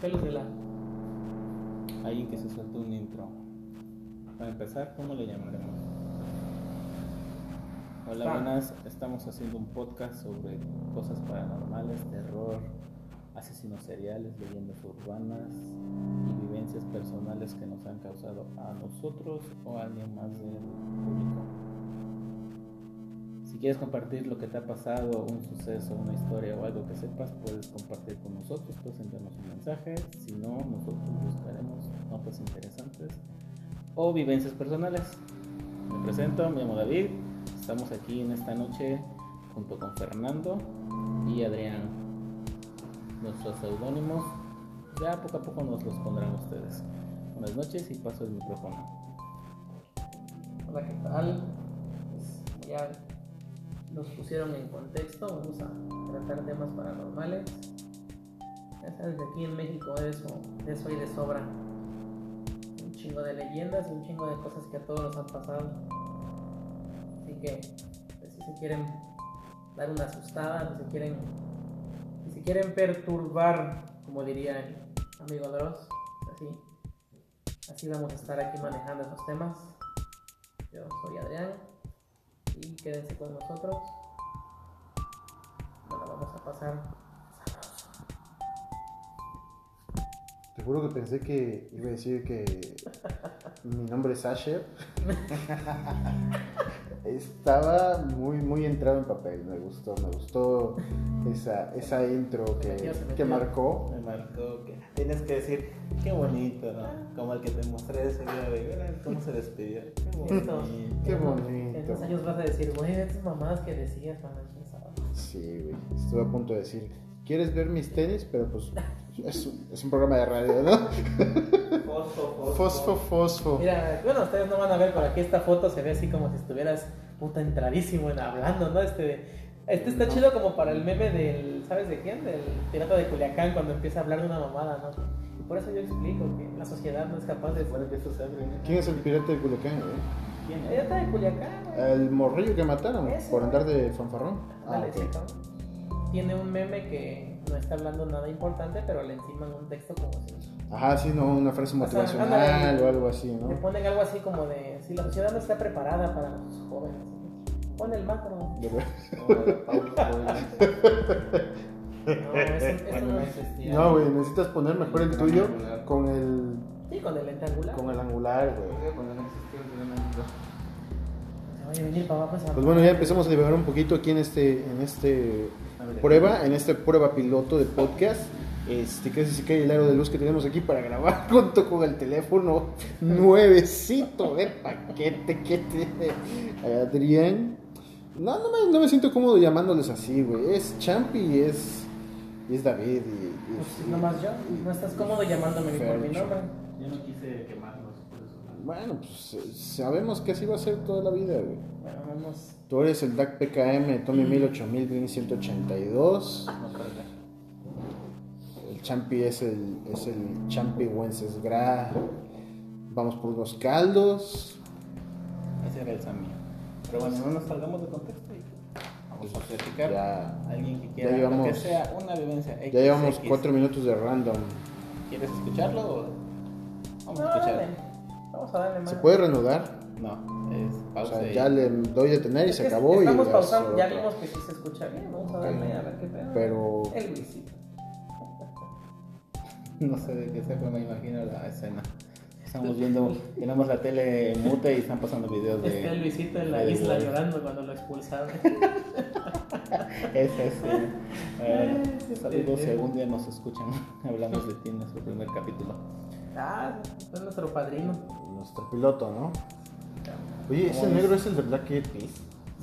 pelos de la. Ahí que se suelta un intro. Para empezar, ¿cómo le llamaremos? Hola, Ah. buenas. Estamos haciendo un podcast sobre cosas paranormales, terror, asesinos seriales, leyendas urbanas y vivencias personales que nos han causado a nosotros o a alguien más del público. Si quieres compartir lo que te ha pasado, un suceso, una historia o algo que sepas, puedes compartir con nosotros, puedes enviarnos un mensaje. Si no, nosotros buscaremos notas interesantes o vivencias personales. Me presento, me llamo David. Estamos aquí en esta noche junto con Fernando y Adrián. Nuestros seudónimos ya poco a poco nos los pondrán ustedes. Buenas noches y paso el micrófono. Hola, ¿qué tal? Pues ya nos pusieron en contexto, vamos a tratar temas paranormales. Ya sabes, aquí en México eso, eso hay de sobra. Un chingo de leyendas y un chingo de cosas que a todos nos han pasado. Así que, pues, si se quieren dar una asustada, si se quieren, si se quieren perturbar, como diría el amigo Dross, así, así vamos a estar aquí manejando estos temas. Yo soy Adrián y quédense con nosotros. Bueno, vamos a pasar. Te juro que pensé que iba a decir que mi nombre es Asher. Estaba muy, muy entrado en papel, me gustó, me gustó esa, esa intro que, metió, que marcó. Me marcó que tienes que decir qué bonito, ¿no? Como el que te mostré ese día de cómo se despidió. Qué bonito. Qué En unos años vas a decir, güey, esas mamadas que decías cuando sabe. Sí, güey, estuve a punto de decir, ¿quieres ver mis tenis? Pero pues es un, es un programa de radio, ¿no? Fosfo, Fosfo, fosfo. Mira, bueno, ustedes no van a ver, pero aquí esta foto se ve así como si estuvieras puta entradísimo en hablando, ¿no? Este, este está chido como para el meme del, ¿sabes de quién? Del pirata de Culiacán cuando empieza a hablar de una mamada, ¿no? Y por eso yo explico que la sociedad no es capaz de... Bueno, que esto se abre. ¿no? ¿Quién es el pirata de Culiacán, güey? ¿Quién es? Pirata de Culiacán, güey. El morrillo que mataron Ese, por andar de fanfarrón. Ah, Dale, ok. sí, cabrón. Tiene un meme que no está hablando nada importante, pero le enciman un texto como si... Ajá, sí, no, una frase O sea, motivacional ándale. o algo así, ¿no? Le ponen algo así como de, si la sociedad no está preparada para los jóvenes. Pon el macro. De ver- Hola, Paulo. No, eso, eso no existía. No, güey, necesitas poner mejor el tuyo con el, Sí, con el lente angular. con el angular, güey. A venir para abajo Pues bueno, ya empezamos a divagar un poquito aquí en este, en este ver, prueba, en este prueba piloto de podcast. Este, que es que el aro de luz que tenemos aquí para grabar junto con el teléfono nuevecito de paquete que tiene Adrián. No, no me, no me siento cómodo llamándoles así, güey. Es Champi y es, y es David. Y, y- Pues nomás yo, no estás cómodo llamándome ni por mi nombre. Yo no quise quemarlos, por eso. Bueno, pues eh, sabemos que así va a ser toda la vida, güey. Bueno, vamos. Tú eres el DAC PKM Tommy 108000 Green 182. No. El Champi es el, es el Champi Wencesgra. Vamos por unos caldos. Ese era el Sammy. Pero bueno, no nos salgamos de contexto y vamos a platicar. Ya, Alguien que ya quiera, lo llevamos- que sea, una vivencia X, ya llevamos X. cuatro minutos de random. ¿Quieres escucharlo o vamos No, a escuchar? dale. Vamos a darle más. ¿Se puede reanudar? No, es O pausa. sea, y- ya le doy detener y Es se que acabó. y Estamos ya pausando, ya vimos que sí se escucha bien. Vamos a darle a ver qué pedo. Pero El Luisito. No sé de qué sea, pero me imagino la escena. Estamos viendo, tenemos la tele mute y están pasando videos de. Está el Luisito en la de isla llorando cuando lo expulsaron. Ese es. eh, saludos si algún día nos escuchan. Hablamos de ti en nuestro primer capítulo. Ah, es nuestro padrino. nuestro piloto, ¿no? Oye, ese ¿Cómo negro es el de Black Eyed Peas.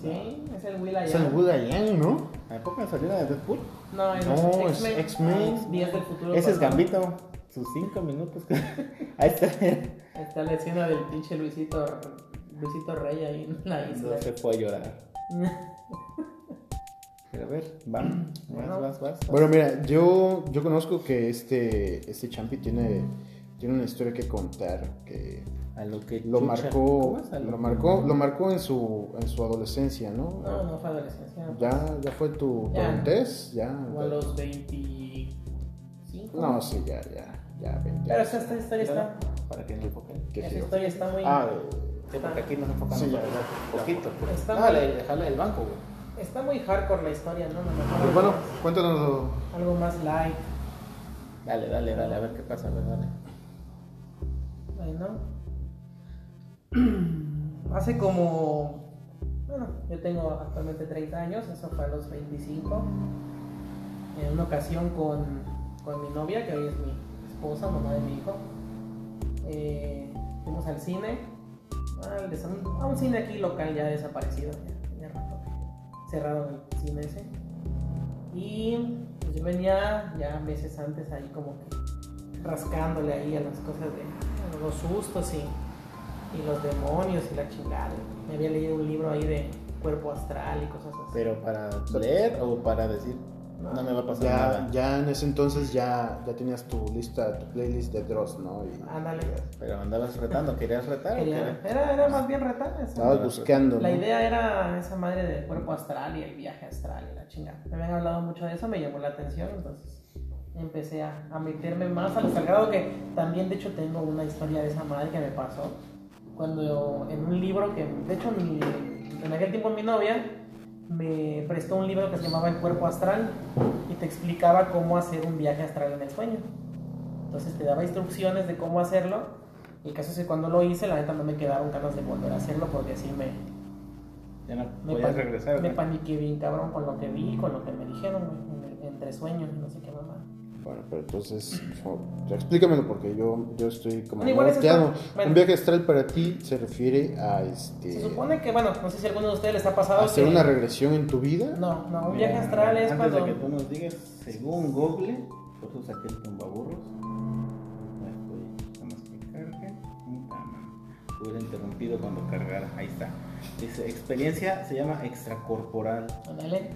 Sí, es el Will Es el Woody ¿no? ¿A poco me salió la de Deadpool? No, es No, es X-Men. Ah, Días del futuro. Ese es. Gambito. Sus cinco minutos. Ahí está. Está la escena del pinche Luisito, Luisito Rey ahí en la isla. No se fue a llorar. Pero a ver, va. Bueno. vas, vas. vas. Bueno, mira, yo, yo conozco que este, este Champi tiene, tiene una historia que contar que A lo que lo chucha. marcó, ¿Cómo es? A lo marcó, lo marcó en su, en su adolescencia, ¿no? No, no fue adolescencia. Ya, ya fue tu, tu Ya. adultez, ya. Como a los 25, No, sí, ya, ya, ya, 20 Pero esta, esta historia está. Para que no enfoquen. Qué Esa historia está muy. Ah, Sí, porque aquí nos enfocamos Sí, ya, ya. poquito. Pues. Está Dale, muy- déjale el banco, güey. Está muy hardcore la historia, ¿no? Lo mejor pues bueno, cuéntanos. Algo más light. Dale, dale, dale, a ver qué pasa, a ver, dale. Bueno. Hace como. Bueno, yo tengo actualmente 30 años, eso fue a los 25. En una ocasión con, con mi novia, que hoy es mi esposa, mamá de mi hijo. eh, fuimos al cine, al des- a un cine aquí local ya desaparecido, ya tenía rato que cerrado el cine ese. Y pues, yo venía ya meses antes ahí como que rascándole ahí a las cosas de los sustos y, y los demonios y la chingada. Me había leído un libro ahí de cuerpo astral y cosas así. Pero para leer o para decir, no me va a pasar Ya, nada. ya en ese entonces ya, ya tenías tu lista, tu playlist de Dross, ¿no? Y Ándale. Pero andabas retando, ¿querías retar o Quería- qué? era, era más bien retar. eso. estabas buscando, La ¿no? idea era esa madre del cuerpo astral y el viaje astral y la chingada. Me habían hablado mucho de eso, me llamó la atención, entonces empecé a, a meterme más al sagrado que también de hecho tengo una historia de esa madre que me pasó cuando en un libro que de hecho mi- en aquel tiempo mi novia me prestó un libro que se llamaba El cuerpo astral y te explicaba cómo hacer un viaje astral en el sueño. Entonces te daba instrucciones de cómo hacerlo. Y el caso es que cuando lo hice, la neta no me quedaron ganas de volver a hacerlo porque así me, Ya no me, pan- regresar. me paniqué bien cabrón con lo que vi con lo que me dijeron, güey, entre sueños y no sé qué mamá. Bueno, pero entonces, explícamelo porque yo, yo estoy como Bueno, igual bueno. Un viaje astral para ti se refiere a este Se supone que, bueno, no sé si a alguno de ustedes les ha pasado hacer que- una regresión en tu vida. No, no, un Mira, viaje astral es Antes cuando... de que tú nos digas, según Google, por eso saqué el tumbaburros. Hubiera interrumpido cuando cargara. Ahí está. Dice, experiencia se llama extracorporal.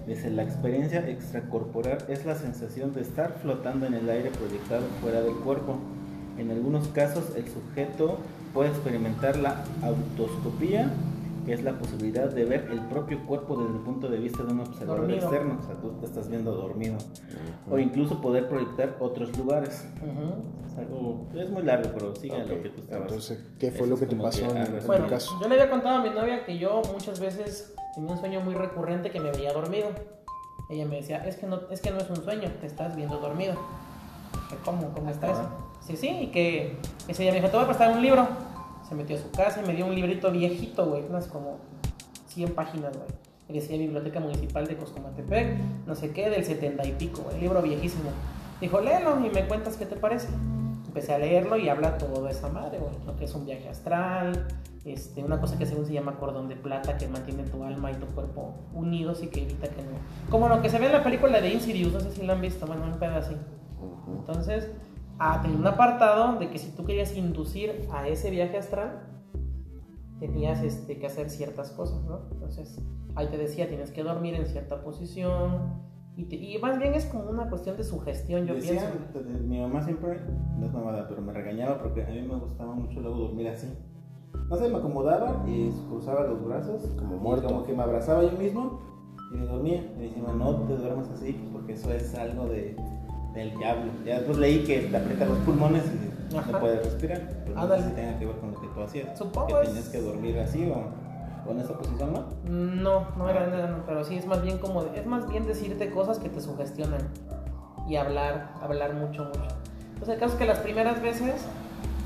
Dice, la experiencia extracorporal es la sensación de estar flotando en el aire proyectado fuera del cuerpo. En algunos casos, el sujeto puede experimentar la autoscopía, que es la posibilidad de ver el propio cuerpo desde el punto de vista de un observador Dormido. externo. O sea, tú te estás viendo dormido. O incluso poder proyectar otros lugares. Ujú. Es algo, es muy largo, pero sigue Ok, lo que tú estabas. Entonces, ¿qué fue Eso lo que te pasó que, en, ah, en Bueno, tu caso? yo le había contado a mi novia que yo muchas veces tenía un sueño muy recurrente que me veía dormido. Ella me decía, es que no, es que no es un sueño, te estás viendo dormido. ¿Cómo? ¿Cómo está eso? Sí, sí, y que ese día me dijo, te voy a prestar un libro. Se metió a su casa y me dio un librito viejito, güey, unas como 100 páginas, güey. Y decía Biblioteca Municipal de Coscomatepec, no sé qué, del 70 y pico, güey, libro viejísimo. Dijo, léelo y me cuentas qué te parece. Empecé a leerlo y habla todo de esa madre, güey. Lo que es un viaje astral, este, una cosa que según se llama cordón de plata que mantiene tu alma y tu cuerpo unidos y que evita que no. Como lo que se ve en la película de Insidious, no sé si lo han visto, bueno, un pedo así. Entonces, ah, tenía un apartado de que si tú querías inducir a ese viaje astral, tenías este, que hacer ciertas cosas, ¿no? Entonces, ahí te decía, tienes que dormir en cierta posición. Y, te- y más bien es como una cuestión de sugestión, yo Decía, pienso. mi mamá siempre, no es mamada, pero me regañaba porque a mí me gustaba mucho luego dormir así. No sé, me acomodaba y cruzaba los brazos. Como muerto. Como que me abrazaba yo mismo y me dormía. Y me decía, no te duermas así porque eso es algo de, del diablo. Ya después leí que te aprieta los pulmones y Ajá. no puedes respirar. Pero no sé si tenga que ver con lo que tú hacías. Supongo Que tenías que dormir así o, o en esa posición, ¿no? No, no era, no era, no, pero sí es más bien como, es más bien decirte cosas que te sugestionan y hablar, hablar mucho, mucho. Pues el caso es que las primeras veces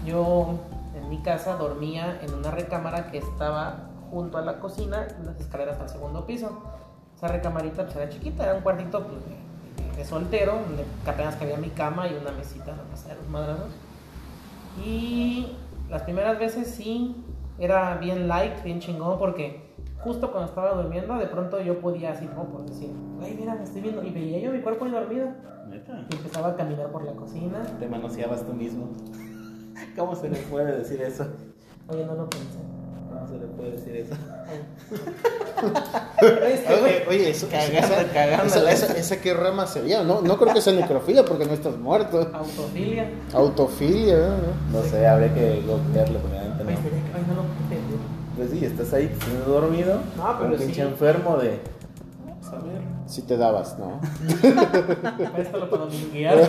yo en mi casa dormía en una recámara que estaba junto a la cocina, en las escaleras al segundo piso. Esa recamarita pues era chiquita, era un cuartito pues, de, soltero, donde apenas cabía mi cama y una mesita para pasar los madrazos. Y las primeras veces sí, era bien light, bien chingón, porque justo cuando estaba durmiendo, de pronto yo podía así, como por decir, ay, mira, me estoy viendo, y veía yo mi cuerpo ahí dormido, Neta. y empezaba a caminar por la cocina. Te manoseabas tú mismo. ¿Cómo se le puede decir eso? Oye, no lo pensé. ¿Cómo se le puede decir eso? Este, Oye, oye, eso, Cagando, esa, cagando. esa, esa- esa qué rama sería, ¿no? No creo que sea necrofilia porque no estás muerto. Autofilia. Autofilia, ¿no? No sé, habría que googlearlo Oye, no. ay, no. Pues sí, estás ahí siendo dormido. No, pero un pinche sí. enfermo de. Pues a ver. Si te dabas, ¿no? Esto lo puedo guiar.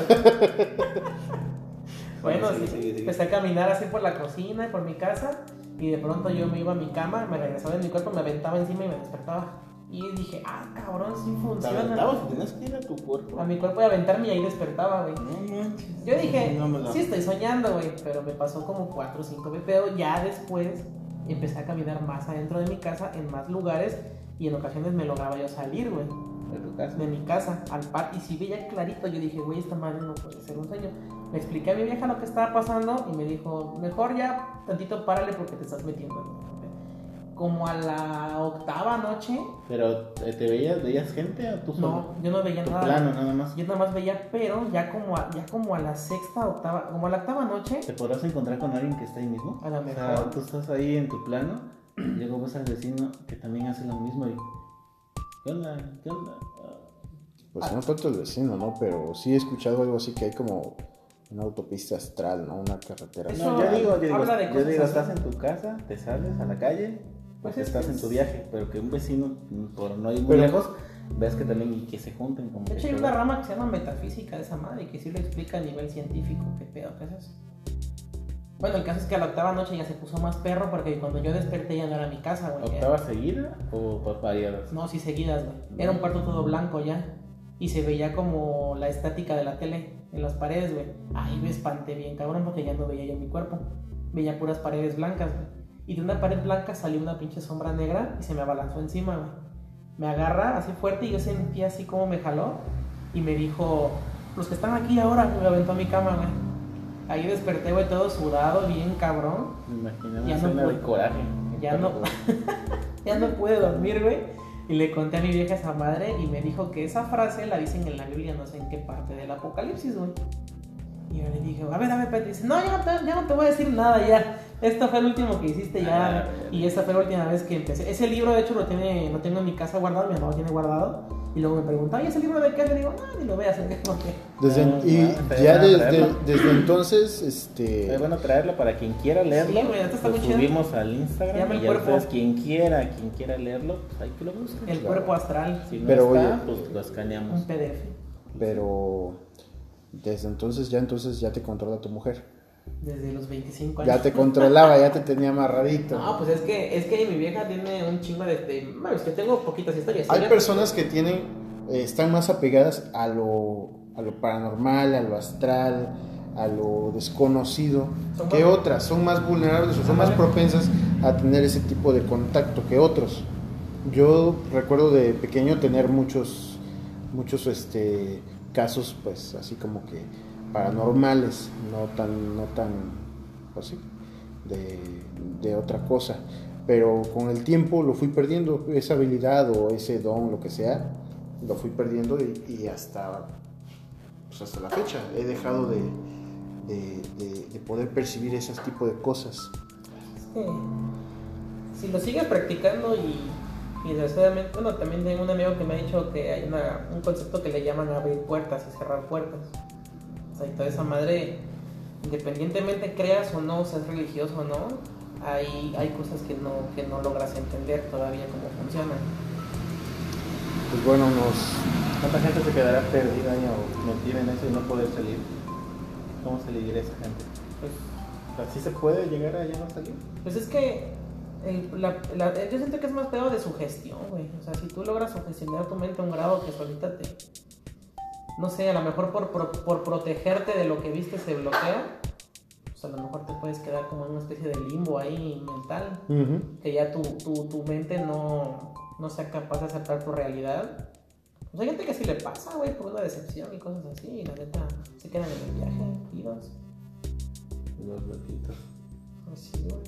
bueno, Sí, sí, sí, sí. empecé a caminar así por la cocina y por mi casa. Y de pronto yo me iba a mi cama, me regresaba en mi cuerpo, me aventaba encima y me despertaba. Y dije, ah, cabrón, sí Te funciona. aventabas, tenías que ir a tu cuerpo. A mi cuerpo y aventarme y ahí despertaba, güey. No manches. Yo dije, No la- sí estoy soñando, güey, pero me pasó como 4 o 5 veces. Pero ya después empecé a caminar más adentro de mi casa, en más lugares, y en ocasiones me lograba yo salir, güey, ¿De tu casa? de mi casa al par. Y si veía clarito, yo dije, güey, esta madre no puede ser un sueño. Le expliqué a mi vieja lo que estaba pasando y me dijo, mejor ya tantito párale porque te estás metiendo. en un pedo". Como a la octava noche, Pero eh, te veías, veías gente o tú solo? no, yo no veía nada. plano nada más. Yo nada más veía, pero ya como a, ya como a la sexta, octava, como a la octava noche, ¿Te podrás encontrar con alguien que está ahí mismo? A lo O sea, mejor. tú estás ahí en tu plano, y luego ves al vecino que también hace lo mismo y... ¿Qué onda? ¿Qué onda? Ah, Pues no tanto el vecino, ¿no? Pero sí he escuchado algo así que hay como una autopista astral, ¿no? Una carretera No, astral. yo digo, yo digo, habla de yo cosas digo, estás en tu casa, te sales a la calle, Pues es estás que en tu viaje, pero que un vecino, por no ir muy Pero- lejos, ves que también y que se junten como De que hecho, hay una rama que se llama metafísica de esa madre y que sí lo explica a nivel científico. ¿Qué pedo? ¿Qué es eso? Bueno, el caso es que a la octava noche ya se puso más perro porque cuando yo desperté ya no era mi casa, güey. ¿Octava seguida o por variadas? No, sí seguidas, güey. Era un cuarto todo blanco ya. Y se veía como la estática de la tele en las paredes, güey. Ahí me espanté bien, cabrón, porque ya no veía yo mi cuerpo. Veía puras paredes blancas, güey. Y de una pared blanca salió una pinche sombra negra y se me abalanzó encima, güey. Me agarra así fuerte y yo sentí así como me jaló. Y me dijo, los que están aquí ahora, me aventó a mi cama, güey. Ahí desperté, güey, todo sudado, bien cabrón. Me Ya no escena puedo. de coraje. Ya no. ya no pude dormir, güey. Y le conté a mi vieja esa madre y me dijo que esa frase la dicen en la Biblia, no sé en qué parte del Apocalipsis, güey. Y yo le dije, a ver, a ver, espérate. Dice, no, ya no, te, ya no te voy a decir nada, ya. Esto fue el último que hiciste ya. Ah, y esta fue la última vez que empecé. Ese libro, de hecho, lo, tiene, lo tengo en mi casa guardado, mi mamá lo tiene guardado. Y luego me preguntaba, ¿y ese libro de qué? Le digo, no, ni lo veas, Desde, Ah, y bueno, ya desde, entonces, este... Es bueno traerlo para quien quiera leerlo. Sí, güey, esto está lo muy chido. subimos al Instagram llama y El ya Cuerpo. quien quiera, quien quiera leerlo, pues hay que lo busquen. el Claro. cuerpo astral, Si no Pero, está, oye, pues lo escaneamos. un PDF. Pero desde entonces ya entonces ya te controla tu mujer. Desde los 25 años. Ya te controlaba, ya te tenía amarradito. No, pues es que, es que mi vieja tiene un chingo de... de bueno, es que tengo poquitas historias. Hay personas que tienen, eh, están más apegadas a lo, a lo paranormal, a lo astral, a lo desconocido que más- otras, son más vulnerables o son más propensas a tener ese tipo de contacto que otros. Yo recuerdo de pequeño tener muchos, muchos este, casos, pues así como que paranormales, no tan, no tan, pues sí, de, de otra cosa. Pero con el tiempo lo fui perdiendo, esa habilidad o ese don, lo que sea, lo fui perdiendo y, hasta, pues hasta la fecha he dejado de, de, de- de poder percibir ese tipo de cosas. Es que si lo sigues practicando y, y desgraciadamente, bueno, también tengo un amigo que me ha dicho que hay una- un concepto que le llaman abrir puertas y cerrar puertas. O sea, y toda esa madre, independientemente creas o no, seas religioso o no, hay, hay cosas que no, que no logras entender todavía cómo funcionan. Pues bueno, nos, ¿Cuánta gente se quedará perdida o metida en eso y no poder salir? ¿Cómo se le dirá a esa gente? Pues, ¿Así se puede llegar a ya no salir? Pues es que el- la- la- yo siento que es más pedo de sugestión, güey. O sea, si tú logras sugestionar tu mente a un grado que solita te. No sé, a lo mejor por, por, por protegerte de lo que viste se bloquea. Pues a lo mejor te puedes quedar como en una especie de limbo ahí mental. Que ya tu, tu, tu mente no, no sea capaz de aceptar tu realidad. Pues hay gente que sí le pasa, güey, por una decepción y cosas así. Y la neta se quedan en el viaje, idos. Los loquitos. Así, güey.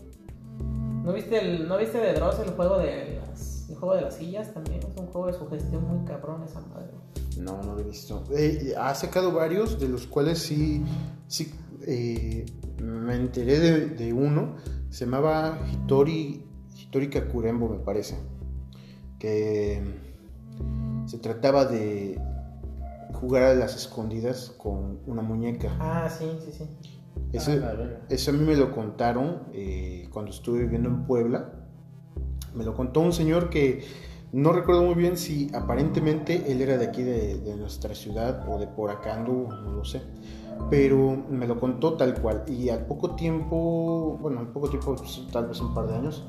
¿No viste, el, ¿No viste de Dross el juego de las, el juego de las sillas también? Es un juego de sugestión muy cabrón esa madre. No, no lo he visto. Eh, ha sacado varios, de los cuales sí, sí eh, me enteré de, de uno. Se llamaba Hitori, Hitori Kakurembo, me parece. Que se trataba de jugar a las escondidas con una muñeca. Ah, sí, sí, sí. Ese, Ah, eso a mí me lo contaron eh, cuando estuve viviendo en Puebla. Me lo contó un señor que No recuerdo muy bien si aparentemente él era de aquí de, de nuestra ciudad o de por acá anduvo, no lo sé. Pero me lo contó tal cual. Y al poco tiempo, bueno, al poco tiempo, pues, tal vez un par de años,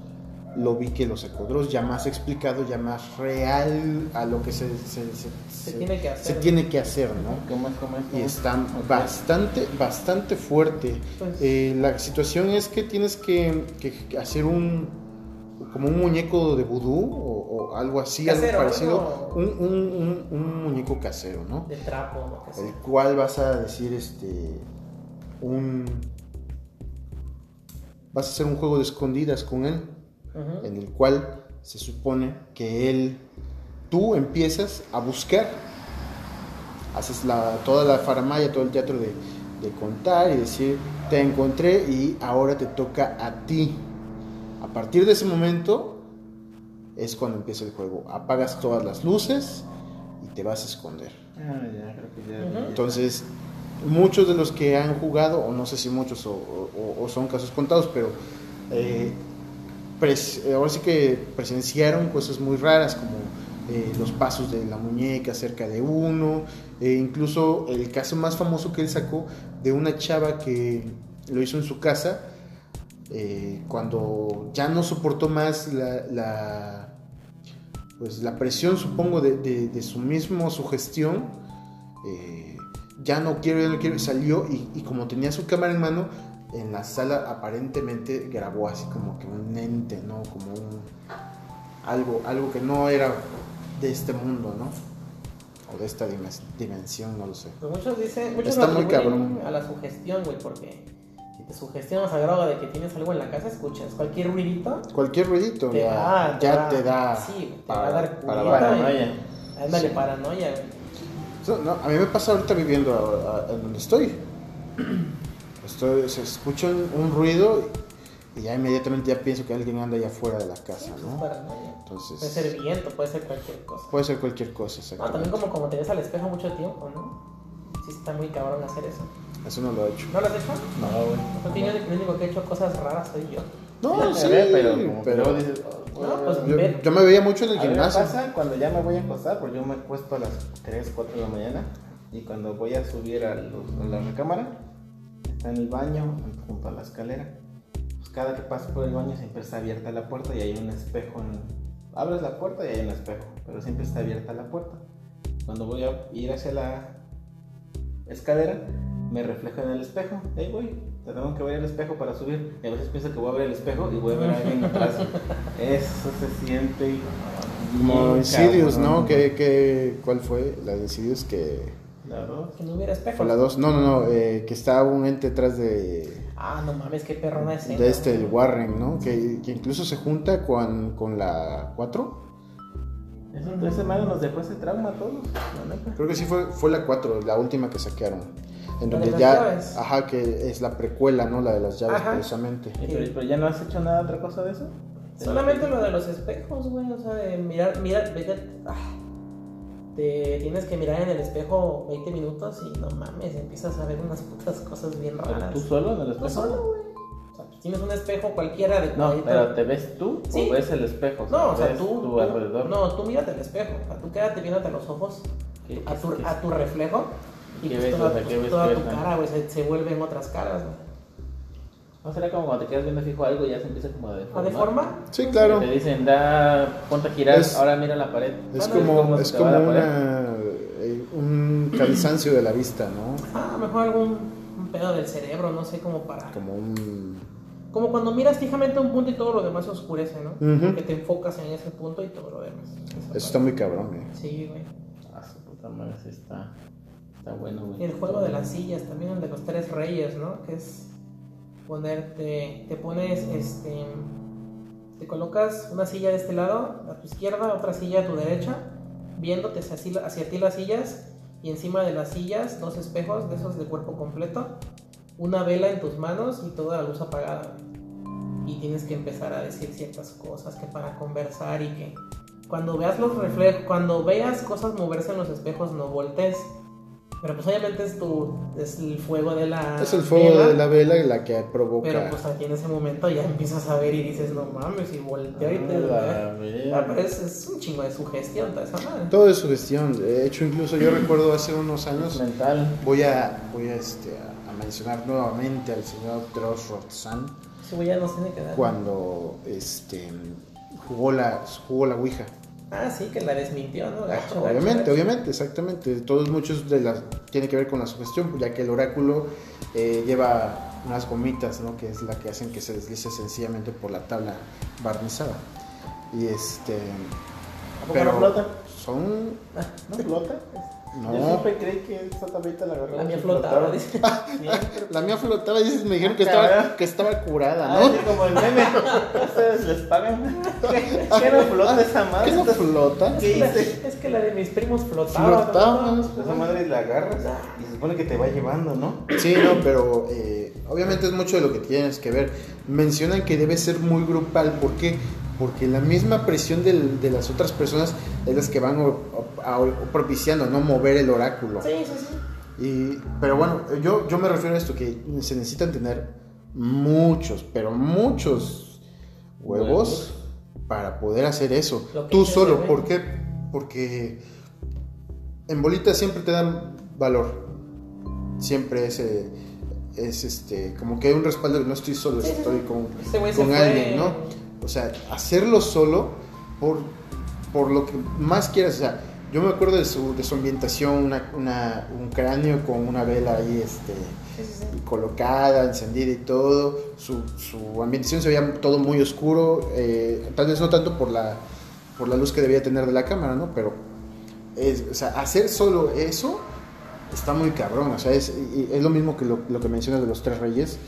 lo vi que los ecodros ya más explicado, ya más real a lo que se, se, se- Se se- tiene que se hacer. tiene que hacer, ¿no? ¿Cómo es? ¿Cómo es? ¿Cómo Y es? está Ok. bastante, bastante fuerte. Pues, Eh, la situación es que tienes que, que hacer un como un muñeco de vudú o, o algo así, Casero, algo parecido, un, un- un- un muñeco casero, ¿no? de trapo, lo que El cual vas a decir este un vas a hacer un juego de escondidas con él, en el cual se supone que él tú empiezas a buscar. Haces la, toda la faramaya, todo el teatro de, de contar y decir, te encontré y ahora te toca a ti. A partir de ese momento es cuando empieza el juego. Apagas todas las luces y te vas a esconder. Ah, ya, creo que ya. Ujú. ya. Entonces, muchos de los que han jugado, o no sé si muchos o, o- o son casos contados, pero eh, pres- eh, ahora sí que presenciaron cosas muy raras como eh, los pasos de la muñeca cerca de uno, e incluso el caso más famoso que él sacó de una chava que lo hizo en su casa, eh, cuando ya no soportó más la, la- pues la presión, supongo, de, de- de su mismo sugestión, eh, ya no quiero, ya no quiero, salió y, y como tenía su cámara en mano, en la sala aparentemente grabó así como que un ente, ¿no? Como un, algo, algo que no era de este mundo, ¿no? O de esta dimensión, no lo sé. Pues muchos dicen, muchos Está muy cabrón. a la sugestión, güey, porque sugestionas a grado de que tienes algo en la casa, escuchas cualquier ruidito, Cualquier ruidito te ya, da, ya te da sí, te para- va a dar para y- paranoia. Ándale, Sí. paranoia. So, no, a mí me pasa ahorita viviendo a- a- en donde estoy. estoy. Se escucha un, ruido y ya inmediatamente ya pienso que alguien anda allá afuera de la casa, Sí, pues, ¿no? paranoia. Entonces, Puede ser viento, puede ser cualquier cosa. puede ser cualquier cosa. No, exactamente. también como, como te ves al espejo mucho tiempo, ¿no? Sí está muy cabrón hacer eso. Eso no lo he hecho. ¿No lo has hecho? No, güey. Porque yo el único que he hecho cosas raras soy yo. No, Se sí, ve, pero como dices, oh, No, pues, yo, me veía mucho en el A gimnasio. pasa cuando ya me voy a acostar, porque yo me acuesto a las 3, 4 de la mañana y cuando voy a subir a, los- a la recámara, está en el baño, junto a la escalera. Pues cada que paso por el baño siempre está abierta la puerta y hay un espejo. En... Abres la puerta y hay un espejo, pero siempre está abierta la puerta. Cuando voy a ir hacia la escalera, me reflejo en el espejo ahí voy. Tengo que ver el espejo para subir. Y a veces pienso que voy a ver el espejo y voy a ver a alguien atrás. Eso se siente Como Insidious. ¿no? ¿Qué, qué, cuál fue? La de Insidious que. La dos. Que no hubiera espejos. Fue la 2. No, no, no. eh, que estaba un ente detrás de. Ah, no mames, qué perrona escena. de este, el. Warren, ¿no? Que, que incluso se junta con, con la 4. Eso, ese madre nos dejó ese trauma a todos. Creo que sí fue, fue la 4, la última que saquearon. En de donde ya. llaves. Ajá, que es la precuela, ¿no? La de las llaves, Ajá. precisamente. Pero, pero ya no has hecho nada otra cosa de eso. Solamente lo de los espejos, güey. O sea, de mirar, mirar, vete- ah, te tienes que mirar en el espejo 20 minutos y no mames, empiezas a ver unas putas cosas bien ¿Pero raras. tú solo en el No espejo? solo, güey. O sea, pues tienes un espejo cualquiera de No, pero ¿te ves tú Sí. o ves el espejo? No, o sea, tú, tu tú- alrededor. No, tú mírate al espejo. O sea, tú quédate viéndote a los ojos, ¿Qué- a tu, qué- a tu reflejo. Y ¿Qué pues ves? toda, O sea, pues, ¿qué ves toda que tu ves? cara, güey, se, se vuelven otras caras, güey. ¿No será como cuando te quedas viendo fijo algo y ya se empieza como a ¿A deformar? deformar? Sí, claro. Que Te dicen, da, ponte a girar, Es- ahora mira la pared. Es Bueno, como, ¿cómo se es como va la pared? una, eh, un cansancio de la vista, ¿no? Ah, a mejor algún un pedo del cerebro, no sé, como para... Como un... Como cuando miras fijamente un punto y todo lo demás se oscurece, ¿no? Ujú. Porque te enfocas en ese punto y todo lo demás. Eso está muy cabrón, eh. Sí, güey. Ah, su puta madre, sí está, bueno, el juego de las sillas, también el de los tres reyes, ¿no? Que es ponerte, te pones, este, te colocas una silla de este lado, a tu izquierda, otra silla a tu derecha, viéndote hacia, hacia ti las sillas y encima de las sillas dos espejos de esos de cuerpo completo, una vela en tus manos y toda la luz apagada. Y tienes que empezar a decir ciertas cosas que para conversar y que cuando veas los reflejos, cuando veas cosas moverse en los espejos no voltees. Pero pues obviamente es tu, es el fuego de la Es el fuego vela, de la vela la que provoca. Pero pues aquí en ese momento ya empiezas a ver y dices, no mames, y volteo y te... Ah, Ah, mira. pero es, es un chingo de sugestión toda esa madre. Todo es sugestión. De hecho, incluso yo recuerdo hace unos años. mental. Voy a, voy a, este, a, a mencionar nuevamente al señor Dross Rotzan güey ya nos tiene que dar. cuando este, jugó, la, jugó la Ouija. Ah, sí, que la desmintió, ¿no? Gacho, Obviamente, gacho. obviamente, exactamente. Todos muchos de las tiene que ver con la sugestión, ya que el oráculo eh, lleva unas gomitas, ¿no? Que es la que hacen que se deslice sencillamente por la tabla barnizada. Y este, ¿A poco pero no flota? son, ¿No flota? Yo no, siempre creí que esa tablita la agarraba. La mía flotaba, dice. Siempre. la mía flotaba y me dijeron que Ah, estaba, que estaba curada, Ah, ¿no? sí, como el meme. ¿Ustedes les pagan? ¿Qué no flota esa madre? ¿Qué no flota? ¿Qué Es que la- hice? Es que la de mis primos flotaba. Flotaba. ¿no? Esa madre la agarras y se supone que te va llevando, ¿no? Sí, no, pero eh, obviamente es mucho de lo que tienes que ver. Mencionan que debe ser muy grupal, ¿por qué? Porque la misma presión del- de las otras personas es las que van o- a- o propiciando, ¿no? Mover el oráculo. Sí, sí, sí. Y, pero bueno, yo, yo me refiero a esto, que se necesitan tener muchos, pero muchos huevos, Huevos. para poder hacer eso. Tú solo, ese ¿por qué? Porque en bolitas siempre te dan valor. Siempre es, eh, es este, como que hay un respaldo de no estoy solo, estoy con, Ese se con alguien, ¿no? O sea, hacerlo solo por, por lo que más quieras. O sea, yo me acuerdo de su, de su ambientación, una, una- un cráneo con una vela ahí este, Sí, sí, colocada, encendida y todo. Su, su ambientación se veía todo muy oscuro, eh, tal vez no tanto por la, por la luz que debía tener de la cámara, ¿no? Pero, es, o sea, hacer solo eso está muy cabrón. O sea, es, es lo mismo que lo, lo que mencionas de los tres reyes.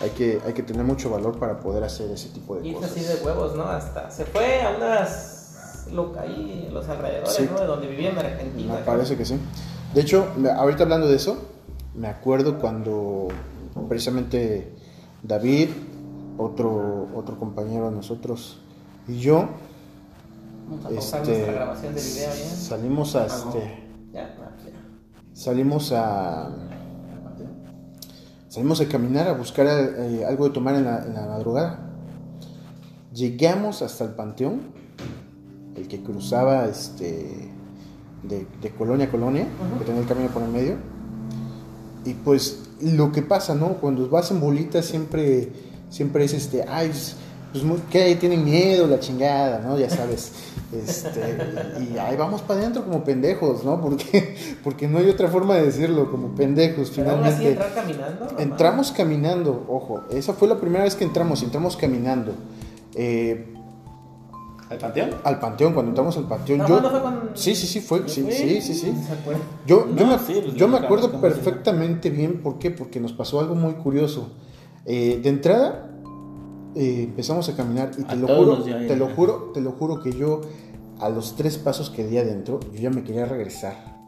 Hay que, hay que tener mucho valor para poder hacer ese tipo de Y cosas. así de huevos, ¿no? Hasta se fue a unas. Lo, ahí en los alrededores, Sí. ¿no? De donde vivía en Argentina. Me parece que sí. De hecho, ahorita hablando de eso, me acuerdo cuando precisamente David, otro, otro compañero de nosotros y yo Vamos a este, grabación de video ya. salimos a Ah, no. este, Ya, ya. salimos a salimos a caminar a buscar eh, algo de tomar en la, en la madrugada. Llegamos hasta el panteón, el que cruzaba este de, de colonia a colonia, Ujú. que tenía el camino por el medio. Y pues lo que pasa, ¿no? Cuando vas en bolitas siempre, siempre es este, ay, pues muy- ¿qué? Tienen miedo, la chingada, ¿no? Ya sabes. Este, y, ahí vamos para adentro como pendejos, ¿no? Porque, porque no hay otra forma de decirlo, como pendejos, Pero aún así finalmente. entrar caminando. Entramos caminando, ojo, esa fue la primera vez que entramos, entramos caminando. Eh, ¿Al panteón? al panteón, cuando entramos al panteón, ¿No, yo... cuándo fue con- Sí, sí, sí, fue, sí, fue? sí, sí, sí. acuerdan? Yo, yo, me, sí, pues, yo me acuerdo perfectamente bien, ¿por qué? Porque nos pasó algo muy curioso. Eh, de entrada, eh, empezamos a caminar y te A lo, juro, te lo juro, te lo juro que yo a los tres pasos que di adentro, yo ya me quería regresar.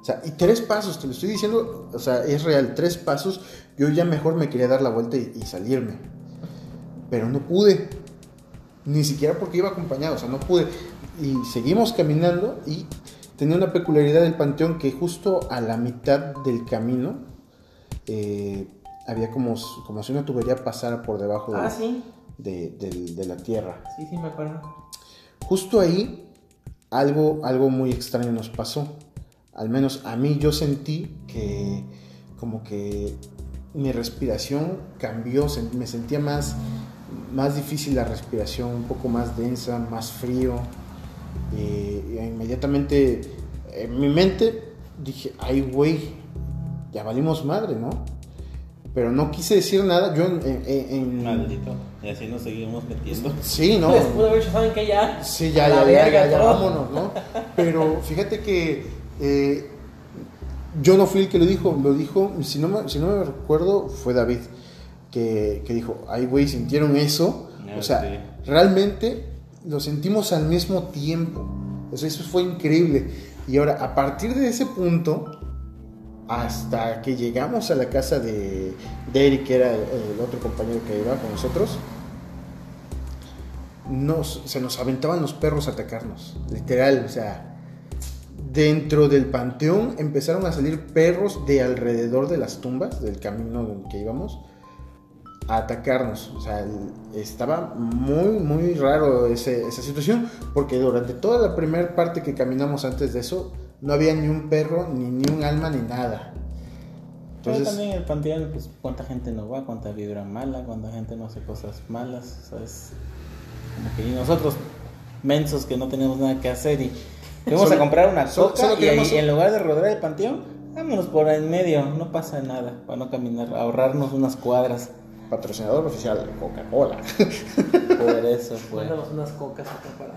O sea, y tres pasos, te lo estoy diciendo, o sea, es real, tres pasos, yo ya mejor me quería dar la vuelta y, y salirme. Pero no pude, ni siquiera porque iba acompañado, o sea, no pude. Y seguimos caminando y tenía una peculiaridad del panteón que justo a la mitad del camino eh, había como, como si una tubería pasara por debajo de, Ah, sí. de- la tierra. Sí, sí, me acuerdo. Justo ahí algo, algo muy extraño nos pasó. Al menos a mí yo sentí que como que mi respiración cambió, me sentía más, más difícil la respiración, un poco más densa, más frío. Y, y inmediatamente en mi mente dije, ay güey, ya valimos madre, ¿no? Pero no quise decir nada, yo en... en- en- Maldito. Y así nos seguimos metiendo. Sí, no. Pues pudo haber dicho, ¿saben qué? Ya. Sí, ya, ya, ya, ya, vámonos, ¿no? Pero fíjate que eh, yo no fui el que lo dijo, lo dijo, si no me, si no me recuerdo, fue David, que, que dijo, ay, güey, ¿sintieron eso? Ah, O sea, sí. realmente lo sentimos al mismo tiempo. Eso, eso fue increíble. Y ahora, a partir de ese punto, hasta que llegamos a la casa de, de Eric, que era el, otro compañero que iba con nosotros, nos, se nos aventaban los perros a atacarnos, literal, o sea, dentro del panteón empezaron a salir perros de alrededor de las tumbas, del camino en que íbamos, a atacarnos. O sea, estaba muy, muy raro ese- esa situación, porque durante toda la primera parte que caminamos antes de eso, no había ni un perro, ni, ni un alma, ni nada. Pero Entonces, también el panteón, pues cuánta gente no va, cuánta vibra mala, cuánta gente no hace cosas malas, ¿sabes? Como que y nosotros, mensos que no tenemos nada que hacer y fuimos Solo- a comprar una solo- coca solo y ahí, en lugar de rodear el panteón, vámonos por en medio, no pasa nada, para no caminar, ahorrarnos unas cuadras. patrocinador oficial de Coca-Cola. Por eso fue. Mándanos unas cocas acá para.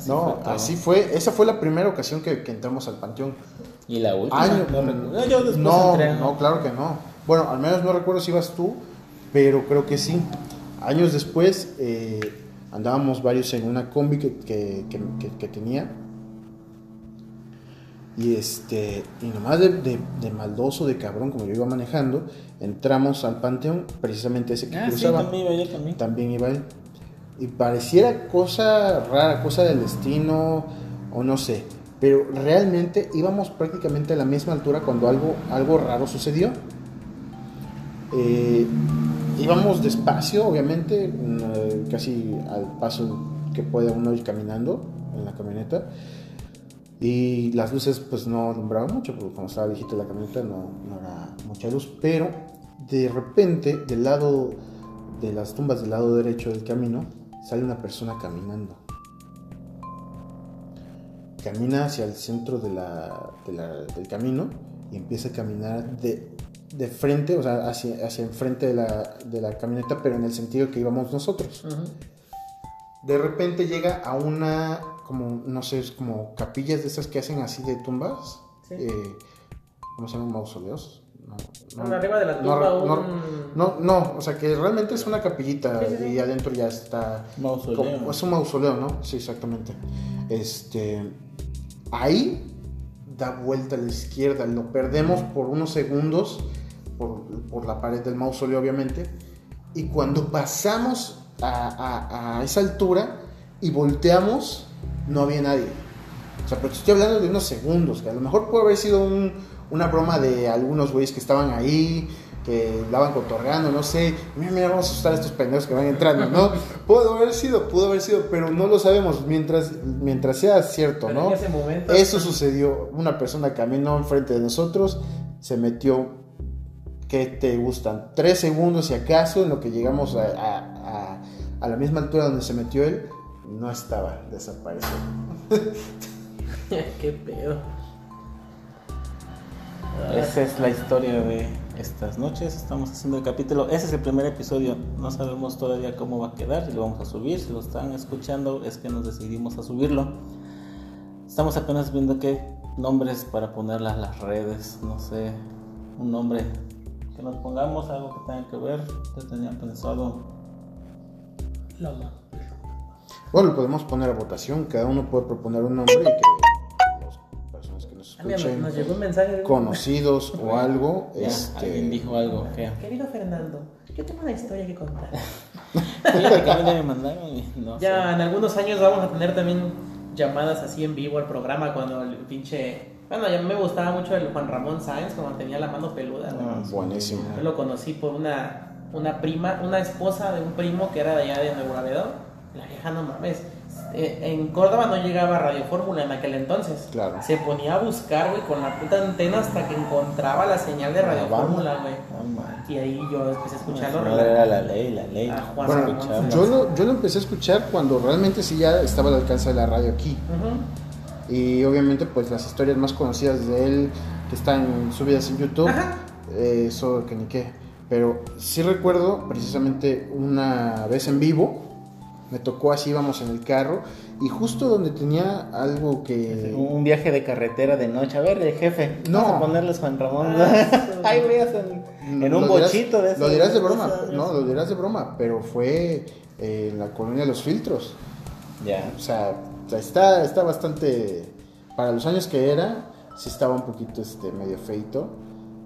Así no, fue así fue. Esa fue la primera ocasión que, que entramos al panteón. Y la última, Año- no. No, yo después no, entré, no, claro que no. Bueno, al menos no recuerdo si ibas tú, pero creo que sí. Años después eh, andábamos varios en una combi que, que- que- que- que tenía. Y este, y nomás de, de- de maldoso, de cabrón, como yo iba manejando, entramos al panteón, precisamente ese que Ah, sí, cruzaba. también iba yo también. también iba él. Y pareciera cosa rara, cosa del destino, o no sé. Pero realmente íbamos prácticamente a la misma altura cuando algo, algo raro sucedió. Eh, íbamos despacio, obviamente, casi al paso que puede uno ir caminando en la camioneta. Y las luces pues no alumbraban mucho, porque como estaba viejita la camioneta no, no era mucha luz. Pero de repente, del lado de las tumbas del lado derecho del camino, sale una persona caminando. Camina hacia el centro de la- de la- del camino y empieza a caminar de, de frente, o sea, hacia, hacia enfrente de la, de la camioneta, pero en el sentido que íbamos nosotros. De repente llega a una, como, no sé, como capillas de esas que hacen así de tumbas. Sí. Eh, ¿Cómo se llaman? Mausoleos. No, no. Arriba de la No, tumba no, un... No, no, o sea que realmente es una capillita Sí, sí, sí. y adentro ya está. Mausoleo. como- es un mausoleo, ¿no? Sí, exactamente. Este. Ahí da vuelta a la izquierda, lo perdemos por unos segundos por, por la pared del mausoleo, obviamente. Y cuando pasamos a, a- a esa altura y volteamos, no había nadie. O sea, pero te estoy hablando de unos segundos, que a lo mejor puede haber sido un- una broma de algunos güeyes que estaban ahí, que andaban cotorreando, no sé. Mira, mira, vamos a asustar a estos pendejos que van entrando, ¿no? Pudo haber sido, pudo haber sido, pero no lo sabemos. Mientras, mientras sea cierto, Pero ¿no? en ese momento... Eso sucedió. Una persona caminó enfrente de nosotros, se metió, ¿qué te gustan? Tres segundos si acaso, en lo que llegamos a, a- a- a la misma altura donde se metió él, no estaba, desapareció. Qué pedo. Esa es la historia de estas noches. Estamos haciendo el capítulo. Ese es el primer episodio. No sabemos todavía cómo va a quedar, si lo vamos a subir. Si lo están escuchando, es que nos decidimos a subirlo. Estamos apenas viendo qué nombres para ponerlas las redes. No sé, un nombre que nos pongamos, algo que tenga que ver. Yo tenía pensado. Loma. Bueno, lo podemos poner a votación, cada uno puede proponer un nombre y que escuchen, nos llegó un mensaje de conocidos o algo, Ya, este, alguien dijo algo. que Querido Fernando, yo tengo una historia que contar. Fíjate me mandaron no sé. Ya en algunos años vamos a tener también llamadas así en vivo al programa cuando el pinche... Bueno, ya me gustaba mucho el Juan Ramón Sáenz cuando tenía la mano peluda. güey. Ah, buenísimo. Yo lo conocí por una, una prima, una esposa de un primo que era de allá de Nuevo Laredo. La vieja no mames. Eh, en Córdoba no llegaba Radio Fórmula en aquel entonces. Claro. Se ponía a buscar, güey, con la puta antena hasta que encontraba la señal de Radio. Fórmula, güey. Y ahí yo empecé a escucharlo. No era la ley, la ley. Ah, Juan Bueno, yo lo, yo lo empecé a escuchar cuando realmente sí ya estaba al alcance de la radio aquí. Y obviamente pues las historias más conocidas de él que están subidas en YouTube, eh, eso que ni qué. Pero sí recuerdo precisamente una vez en vivo, me tocó así, íbamos en el carro, y justo donde tenía algo que... Un viaje de carretera de noche. A ver, el jefe. No. Vamos a ponerles Juan Ramón. Ah, eso. Ahí veas en, en un dirás- bochito de esos. Lo dirás de broma, no, lo dirás de broma, pero fue eh, en la colonia Los Filtros. Ya. O sea, o sea, está, está bastante. Para los años que era, sí estaba un poquito este, medio feito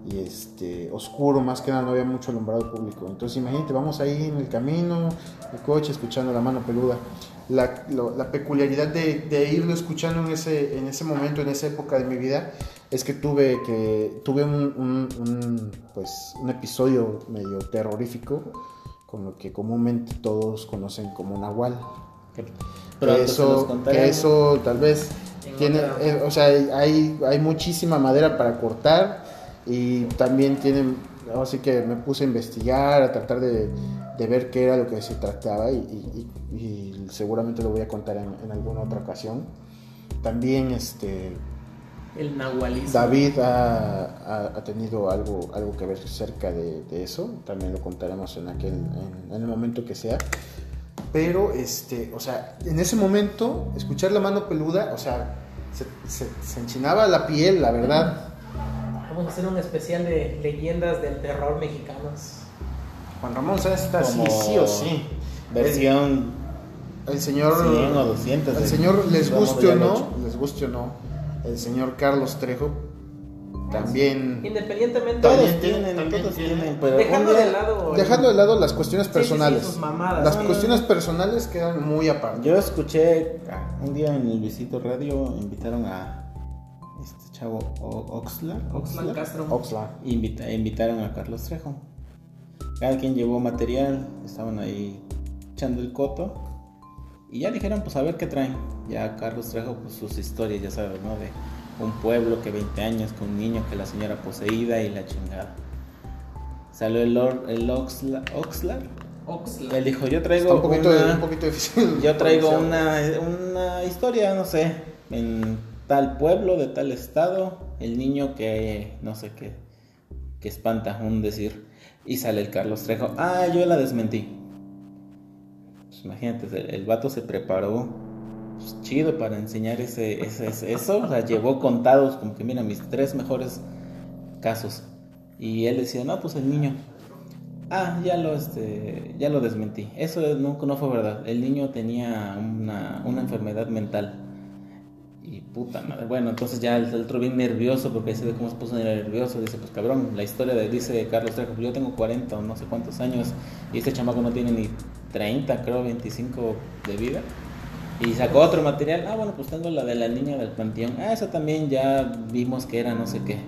y este, oscuro, más que nada, no había mucho alumbrado público. Entonces, imagínate, vamos ahí en el camino, el coche, escuchando la mano peluda. la, lo- la peculiaridad de, de irlo escuchando en ese, en ese momento, en esa época de mi vida, es que tuve, que, tuve un, un- un, pues, un episodio medio terrorífico con lo que comúnmente todos conocen como Nahual. Que Que eso, que eso tal vez En tiene, eh, o sea, hay, hay muchísima madera para cortar y también tienen, así que me puse a investigar, a tratar de, de ver qué era lo que se trataba y, y- y- seguramente lo voy a contar en, en alguna otra ocasión. También este, El nahualismo. David ha, ha- ha tenido algo, algo que ver cerca de, de eso, también lo contaremos en, aquel, en, en el momento que sea. Pero, este, o sea, en ese momento, escuchar la mano peluda, o sea, se, se- se enchinaba la piel, la verdad. Vamos a hacer un especial de leyendas del terror mexicanos. Juan Ramón Sáenz está así, sí o sí. Versión El señor, 100 o 200. el de- señor, les vamos guste o no, les guste o no, el señor Carlos Trejo también, Independientemente Todos tienen, tiene- también todos tiene. tienen, pero dejando día- de lado. dejando de lado las cuestiones Sí, sí, sí, personales. sus mamadas. Las cuestiones personales quedan muy aparte. Yo escuché ah, un día en el Visito Radio invitaron a chavo O- Oxlack, Oxlack Oxlack, Castro. Invita- invitaron a Carlos Trejo. Cada quien llevó material, estaban ahí echando el coto y ya dijeron, pues a ver qué traen. Ya Carlos Trejo, pues sus historias, ya sabes, ¿no? De un pueblo que 20 años con un niño que la señora poseída y la chingada. Salió el Lord, el Oxlack, Oxlack. Oxlack. Él dijo, yo Está traigo un poquito, una- un poquito difícil. yo traigo una, una historia, no sé, en tal pueblo, de tal estado, el niño que, no sé qué, que espanta, un decir, y sale el Carlos Trejo, ah, yo la desmentí. Pues imagínate, el, el vato se preparó pues, chido para enseñar ese, ese, eso, o sea, llevó contados, como que mira, mis tres mejores casos. Y él decía, no, pues el niño. Ah, ya lo, este, ya lo desmentí. Eso no, no fue verdad. El niño tenía una, una enfermedad mental. Y puta madre. Bueno, entonces ya el, otro bien nervioso porque ahí se cómo se puso nervioso. Dice, pues cabrón, la historia de, dice Carlos Trejo, yo tengo 40 o no sé cuántos años y este chamaco no tiene ni 30, creo 25 de vida. Y sacó otro material. Ah, bueno, pues tengo la de la niña del panteón. Ah, esa también ya vimos que era no sé qué.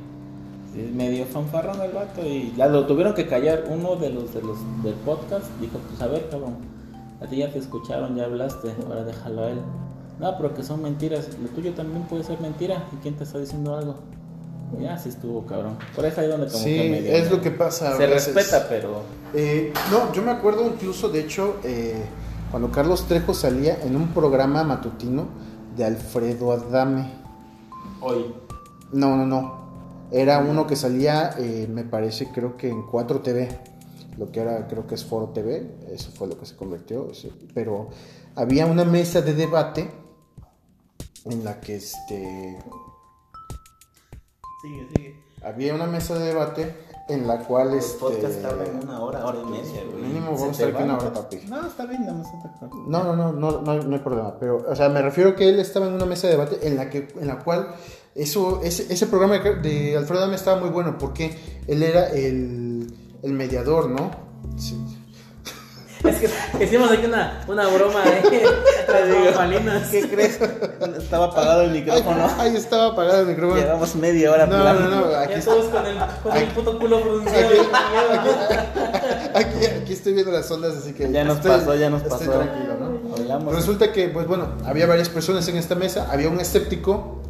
Medio fanfarrón el vato y lo tuvieron que callar. Uno de los, de los del podcast dijo, pues a ver, cabrón, a ti ya te escucharon, ya hablaste, ahora déjalo a él. No, pero que son mentiras. Lo tuyo también puede ser mentira. ¿Y quién te está diciendo algo? Ya sí estuvo, cabrón. Por eso ahí donde como Sí, que medio- es lo que pasa. a Se veces. respeta, pero... Eh, no, yo me acuerdo incluso, de hecho, eh, cuando Carlos Trejo salía en un programa matutino de Alfredo Adame. Hoy. No, no, no. Era uno que salía, eh, me parece, creo que en 4 TV. Lo que era, creo que es Foro TV. Eso fue lo que se convirtió. Pero había una mesa de debate en la que este. Sigue, sigue. Había una mesa de debate en la cual Los este. podcasts tardan una hora, hora y media, güey. Mínimo vamos a estar aquí una hora, papi. No, está bien, nada más. No, no, no, no, no, hay- no hay problema. Pero, o sea, me refiero que él estaba en una mesa de debate en la que, en la cual eso, ese, ese programa de, de Alfredo Adame estaba muy bueno porque él era el, el mediador, ¿no? Sí. Es que hicimos aquí una, una broma de tras bambalinas. ¿Qué crees? Estaba apagado el micrófono. ahí estaba apagado el micrófono. Llevamos media hora No, hablando. no, no, Ya aquí, todos con el, con el puto culo pronunciado. aquí, aquí estoy viendo las ondas, así que Ya nos estoy- pasó, ya nos estoy pasó. tranquilo, ¿no? Hablamos. Resulta que, pues bueno, había varias personas en esta mesa, había un escéptico,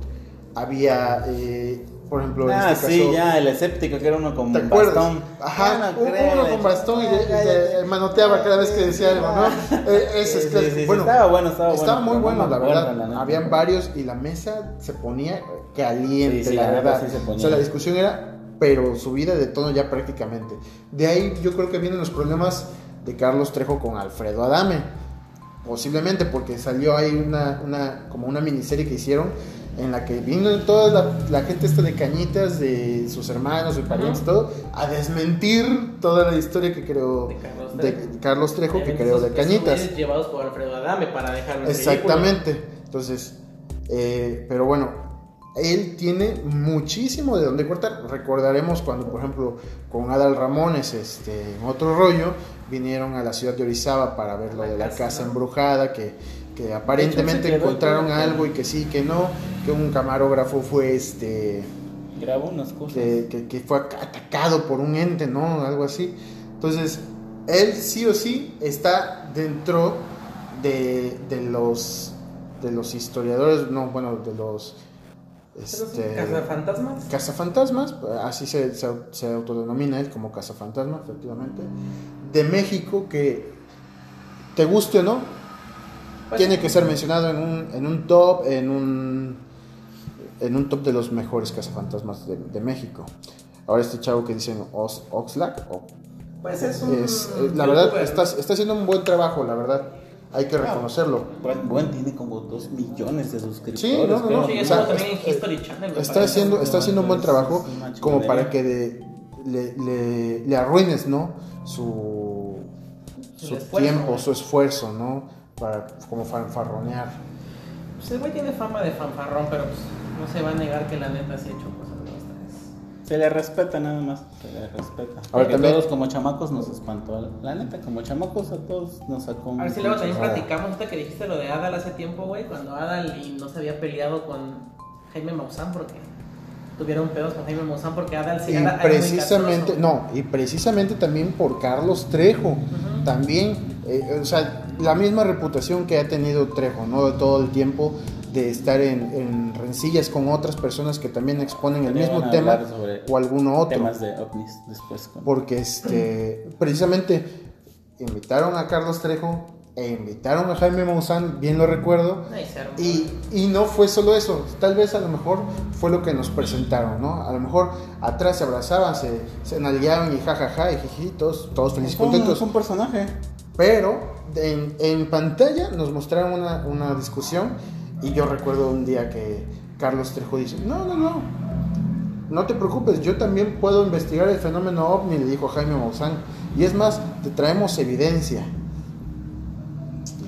había, eh, por ejemplo, en Ah, este sí, caso, ya, el escéptico que era uno con ¿Te acuerdas? bastón. Ajá, no uno con bastón y, de- manoteaba cada vez que decía algo, ¿no? Eh, ese es clásico. sí, sí, bueno, estaba bueno, estaba bueno, estaba muy bueno, la verdad. la neta. Habían varios y la mesa se ponía caliente, la verdad. sí se ponía. O sea, la discusión era, pero subida de tono ya prácticamente. De ahí yo creo que vienen los problemas de Carlos Trejo con Alfredo Adame. Posiblemente porque salió ahí una, una como una miniserie que hicieron en la que vino toda la, la gente esta de cañitas de sus hermanos, sus parientes, Ajá. todo, a desmentir toda la historia que creó De Carlos de Trejo. Carlos Trejo, que creó de cañitas. llevados por Alfredo Adame para dejar un Exactamente. Entonces, eh, pero bueno, él tiene muchísimo de donde cortar. Recordaremos cuando, por ejemplo, con Adal Ramones, este, en otro rollo, vinieron a la ciudad de Orizaba para ver lo La de la casa, casa embrujada, que que aparentemente encontraron algo y que sí, que no, que un camarógrafo fue este Grabó unas cosas. que, que- que fue ac- atacado por un ente, ¿no? Algo así. Entonces, él sí o sí está dentro de, de los de los historiadores, no, bueno, de los este, ¿Cazafantasmas? cazafantasmas, así se, se, se autodenomina él como cazafantasma, efectivamente, de México que te guste o no, Pues, tiene que ser mencionado en un, en un top, en un, en un top de los mejores cazafantasmas de, de México. Ahora este chavo que dicen Ox- Oxlack, o- Pues es un. es, eh, la verdad, está, está haciendo un buen trabajo, la verdad. Hay que reconocerlo. Buen, Buen tiene como 2 millones de suscriptores. Sí, no, no, creo. no. Sí, o es sea, como también en es- History Channel. me Está haciendo, está haciendo un buen trabajo como para que de- le, le- le arruines, ¿no? Su, Su su esfuerzo. tiempo, su esfuerzo, ¿no? Para como fanfarronear. Pues el güey tiene fama de fanfarrón, pero pues no se va a negar que la neta sí ha hecho cosas nuestras. Se le respeta nada más, se le respeta. Ahora Porque también- todos como chamacos nos espantó. La neta, como chamacos a todos nos sacó un A ver si luego también Ah. platicamos ahorita que dijiste lo de Adal hace tiempo, güey, cuando Adal y no se había peleado con Jaime Maussan porque tuvieron pedos con Jaime Maussan porque Adal sí Y era, era muy precisamente, no, y precisamente también por Carlos Trejo. Ujú. También, eh, o sea, la misma reputación que ha tenido Trejo, ¿no? De todo el tiempo de estar en, en rencillas con otras personas que también exponen el mismo tema o alguno otro. Temas de ovnis después. con- Porque este, precisamente invitaron a Carlos Trejo e invitaron a Jaime Maussan, bien lo recuerdo. Y, y no fue solo eso, tal vez a lo mejor fue lo que nos presentaron, ¿no? A lo mejor atrás se abrazaban, se, se nalgueaban y jajaja, y jiji, todos, todos felices contentos. fue un personaje. Pero en, en pantalla nos mostraron una, una discusión y yo recuerdo un día que Carlos Trejo dice, no, no, no, no te preocupes, yo también puedo investigar el fenómeno ovni, le dijo Jaime Maussan. Y es más, te traemos evidencia.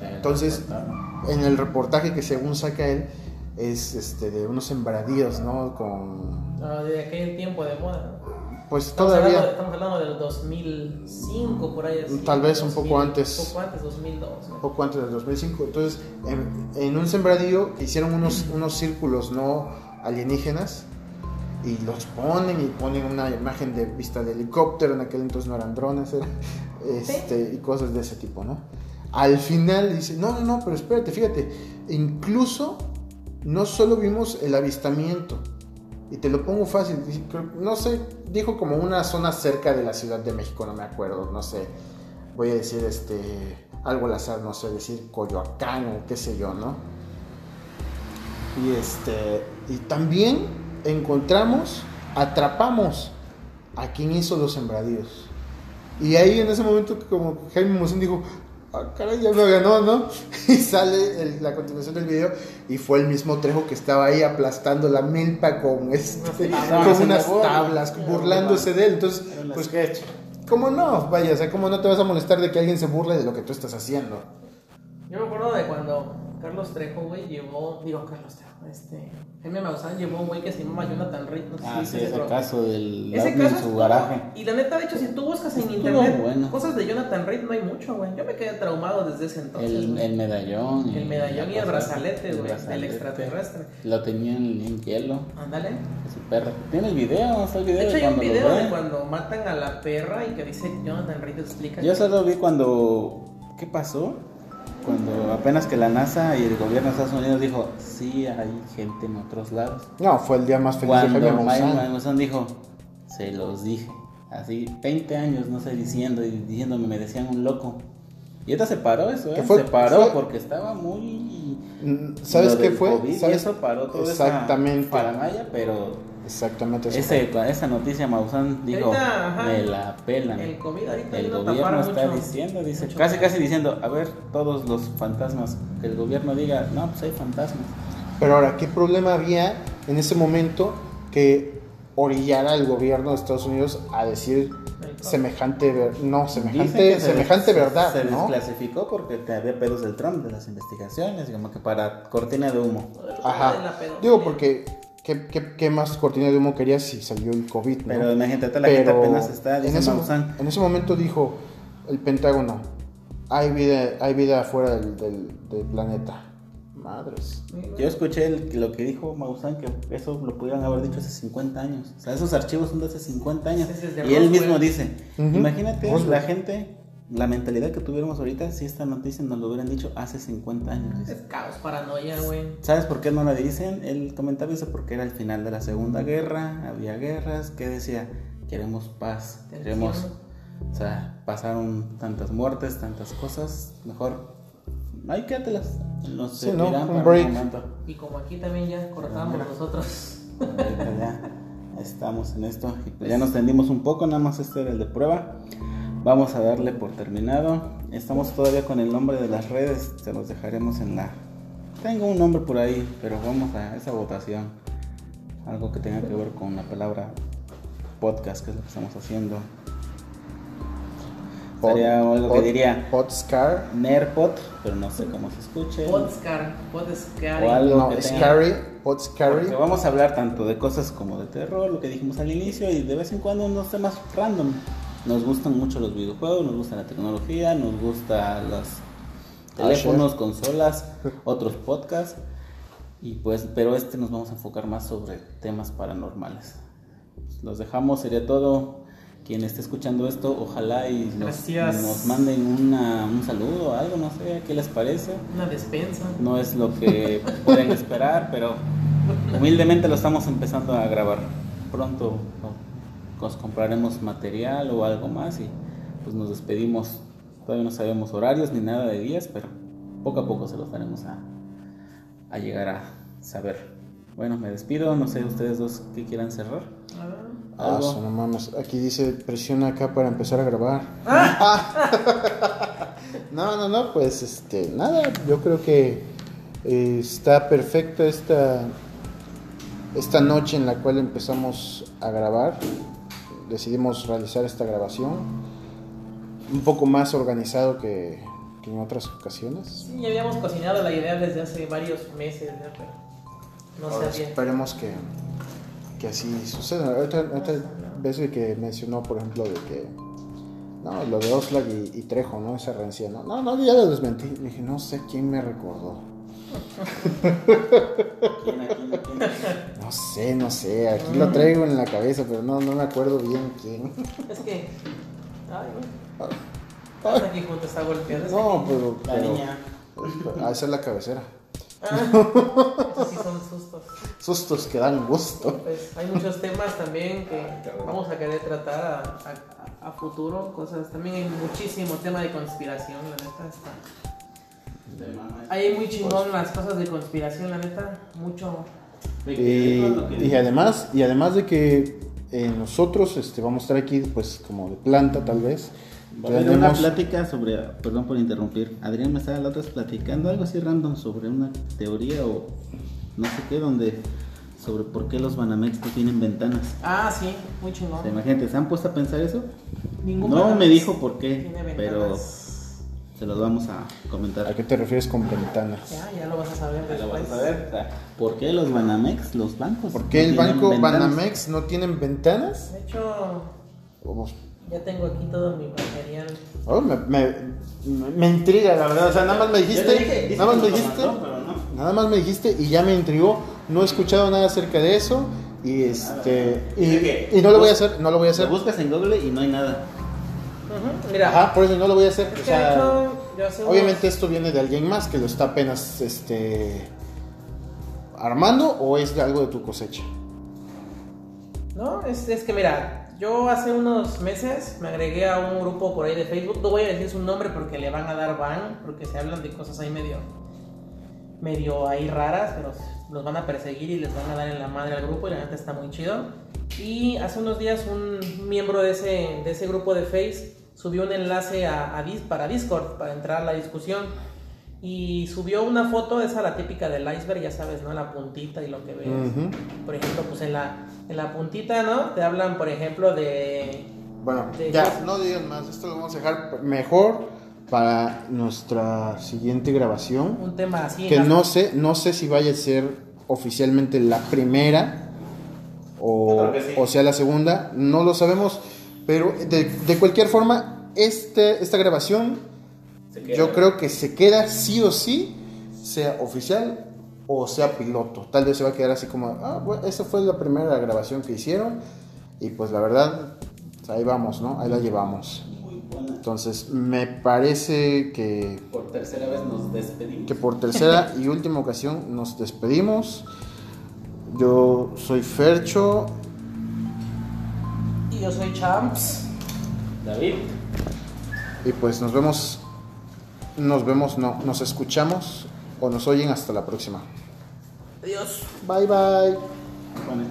Entonces, en el reportaje que según saca él, es este, de unos sembradíos, ¿no? Con... No, de aquel tiempo de moda. Pues Estamos hablando, todavía... estamos hablando del 2005, por ahí así. Tal vez un poco 2000, antes. Un poco antes, 2002. ¿no? un poco antes del 2005. Entonces, en, en un sembradío hicieron unos, unos círculos no alienígenas y los ponen y ponen una imagen de vista de helicóptero. En aquel entonces no eran drones, era, este, y cosas de ese tipo, ¿no? Al final dice: No, no, no, pero espérate, fíjate, incluso no solo vimos el avistamiento. Y te lo pongo fácil, no sé, dijo como una zona cerca de la Ciudad de México, no me acuerdo, no sé, voy a decir este algo al azar, no sé, decir Coyoacán o qué sé yo, ¿no? Y este y también encontramos, atrapamos a quien hizo los sembradíos. Y ahí en ese momento como Jaime Mosén dijo, ah, caray, ya me ganó, ¿no? Y sale el- la continuación del video y fue el mismo Trejo que estaba ahí aplastando la milpa con, este, Unas con tablas. unas tablas, burlándose de él. Entonces, pues sketch. ¿Cómo no? Vaya, o sea, ¿cómo no te vas a molestar de que alguien se burle de lo que tú estás haciendo? Yo me acuerdo de cuando Carlos Trejo, güey, llevó. Digo, Carlos Trejo, este. Jaime Maussan llevó un güey que se llama Jonathan Reed. No sé Ah, si sí, ese caso del Ese caso en su garaje. Y la neta, de hecho, si tú buscas en internet bueno. cosas de Jonathan Reed, no hay mucho, güey. Yo me quedé traumado desde ese entonces. El, el medallón. El medallón y el brazalete, el güey, del brazalete. extraterrestre. Lo tenían en hielo. Ándale. Su perra. ¿Tiene el video? ¿Está el video? De hecho, hay un video de cuando matan a la perra y que dice Jonathan Reed explica. Yo solo vi cuando... ¿Qué pasó? Cuando apenas que la NASA y el gobierno de Estados Unidos dijo, sí, hay gente en otros lados. No, fue el día más feliz Cuando de Jaime Maussan. Maussan dijo, se los dije. Así, 20 años, no sé, diciendo y diciéndome, me decían un loco. Y ahorita se paró eso, ¿Qué ¿eh? fue? Se paró Fue- porque estaba muy... ¿Sabes lo qué del fue? COVID y ¿Sabes? eso paró toda Exactamente. esa paranoia, pero Exactamente eso. ese, esa noticia Maussan dijo, me la pelan. El COVID ahorita El gobierno está mucho. diciendo, dice, mucho casi casi diciendo, a ver, todos los fantasmas, que el gobierno diga, no, pues hay fantasmas. Pero ahora, ¿qué problema había en ese momento que orillara al gobierno de Estados Unidos a decir. Semejante, ver- no, semejante, se semejante verdad, Se ¿no? desclasificó porque te había pedos del Trump de las investigaciones, como que para cortina de humo. Ajá. Digo, porque ¿qué, qué, qué más cortina de humo querías si salió el COVID, no? Pero imagínate, la gente apenas está, en, ese, en ese momento dijo el Pentágono, hay vida, hay vida fuera del, del- del planeta. Madres. Yo escuché el- lo que dijo Maussan, que eso lo pudieran haber dicho hace 50 años. O sea, esos archivos son de hace 50 años. Es Y él mismo dice, Ujú. imagínate Roswell. la gente, la mentalidad que tuviéramos ahorita si esta noticia nos lo hubieran dicho hace 50 años. dice. Es caos, paranoia, güey. ¿Sabes por qué no la dicen? El comentario dice porque era el final de la Segunda Guerra, había guerras, que decía, queremos paz, queremos, o sea, pasaron tantas muertes, tantas cosas, mejor, ahí quédatelas, no Sí, ¿no? Un para break. momento. Y como aquí también ya cortamos nosotros. Ya estamos en esto, pues ya nos tendimos un poco, nada más este era el de prueba. Vamos a darle por terminado. Estamos todavía con el nombre de las redes, se los dejaremos en la. Tengo un nombre por ahí, pero vamos a esa votación. Algo que tenga que ver con la palabra podcast, que es lo que estamos haciendo. Sería algo que diría Podscar. Nerpod, pero no sé cómo se escuche. Podscar, Podscar. O algo No, que tenga- Scary. Podscary. Porque vamos a hablar tanto de cosas como de terror, lo que dijimos al inicio, y de vez en cuando unos temas random. Nos gustan mucho los videojuegos, nos gusta la tecnología, nos gusta los teléfonos, consolas, otros podcasts. Y pues, pero este nos vamos a enfocar más sobre temas paranormales. Los dejamos, sería todo. Quien esté escuchando esto, ojalá y nos, nos manden una, un saludo o algo, no sé, ¿qué les parece? Una despensa. No es lo que pueden esperar, pero humildemente lo estamos empezando a grabar. Pronto ¿no? nos compraremos material o algo más y pues nos despedimos. Todavía no sabemos horarios ni nada de días, pero poco a poco se los daremos a, a llegar a saber. Bueno, me despido. No sé ustedes dos qué quieran cerrar. Ah, su, no mames. Aquí dice presiona acá para empezar a grabar. Ah. no, no, no, pues este, nada, yo creo que eh, está perfecta esta, esta noche en la cual empezamos a grabar. Decidimos realizar esta grabación un poco más organizado que, que en otras ocasiones. Sí, ya habíamos cocinado la idea desde hace varios meses, ¿no? pero no Ahora esperemos que, que así suceda. Ahorita, ahorita ves de que mencionó, por ejemplo, de que. No, lo de Oxlack y, y Trejo, ¿no? Esa rencilla, ¿no? No, no, ya lo desmentí. Le dije, no sé quién me recordó. ¿Quién, a quién, a quién? No sé, no sé. Aquí lo traigo en la cabeza, pero no, no me acuerdo bien quién. Es que. Ay, güey. Estás aquí junto, está golpeado. es No, pero. La pero niña. ah, esa es la cabecera. Ah, esos sí son sustos. Sustos que dan gusto. Pues hay muchos temas también que vamos a querer tratar a, a- a futuro, cosas. También hay muchísimo tema de conspiración, la neta. Está. Ahí muy chingón las cosas de conspiración, la neta. Mucho. Y, además, y además de que eh, nosotros este, vamos a estar aquí, pues, como de planta, tal vez. Va a haber una plática sobre, perdón por interrumpir, Adrián me estaba la otra vez platicando algo así random sobre una teoría o no sé qué, donde sobre por qué los Banamex no tienen ventanas. Ah, sí, muy chingón. O sea, imagínate, ¿se han puesto a pensar eso? Ningún No me dijo por qué, pero se los vamos a comentar. ¿A qué te refieres con ventanas? Ya, ya lo vas a saber Ya lo después. vas a sea, ¿Por qué los Banamex, los bancos? ¿Por qué no el banco ventanas? Banamex no tienen ventanas? De hecho, Vamos. Ya tengo aquí todo mi material. Oh, me, me, me- intriga, la verdad. O sea, nada más me dijiste. dije, nada más me dijiste. mandó, pero no. Nada más me dijiste y ya me intrigó. No he escuchado nada acerca de eso. Y este. Y, y no lo voy a hacer. No lo voy a Lo hacer. buscas en Google y no hay nada. Mira, Ajá, por eso no lo voy a hacer. O sea, hecho, obviamente esto viene de alguien más que lo está apenas este armando o es de algo de tu cosecha. No, es, es que mira, yo hace unos meses me agregué a un grupo por ahí de Facebook. No voy a decir su nombre porque le van a dar ban, porque se hablan de cosas ahí medio, medio ahí raras, pero los van a perseguir y les van a dar en la madre al grupo y la neta está muy chido. Y hace unos días un miembro de ese, de ese grupo de Face subió un enlace a, para Discord para entrar a la discusión. Y subió una foto, esa la típica del iceberg, ya sabes, ¿no? La puntita y lo que ves. Por ejemplo, pues en la, en la puntita, ¿no? Te hablan, por ejemplo, de... Bueno, De ya, cosas. no digan más. Esto lo vamos a dejar mejor para nuestra siguiente grabación. Un tema así. Que no sé, no sé si vaya a ser oficialmente la primera o, sí. o sea la segunda, no lo sabemos, pero de, de cualquier forma, este, esta grabación. Yo creo que se queda sí o sí, sea oficial o sea piloto. Tal vez se va a quedar así como, ah, bueno, esa fue la primera grabación que hicieron y pues la verdad, ahí vamos, ¿no? Ahí la llevamos. Muy buena. Entonces, me parece que, Por tercera vez nos despedimos. que por tercera y última ocasión nos despedimos. Yo soy Fercho Y yo soy Champs. David. y pues nos vemos, nos vemos, no, nos escuchamos o nos oyen hasta la próxima. Adiós. Bye bye. Con el-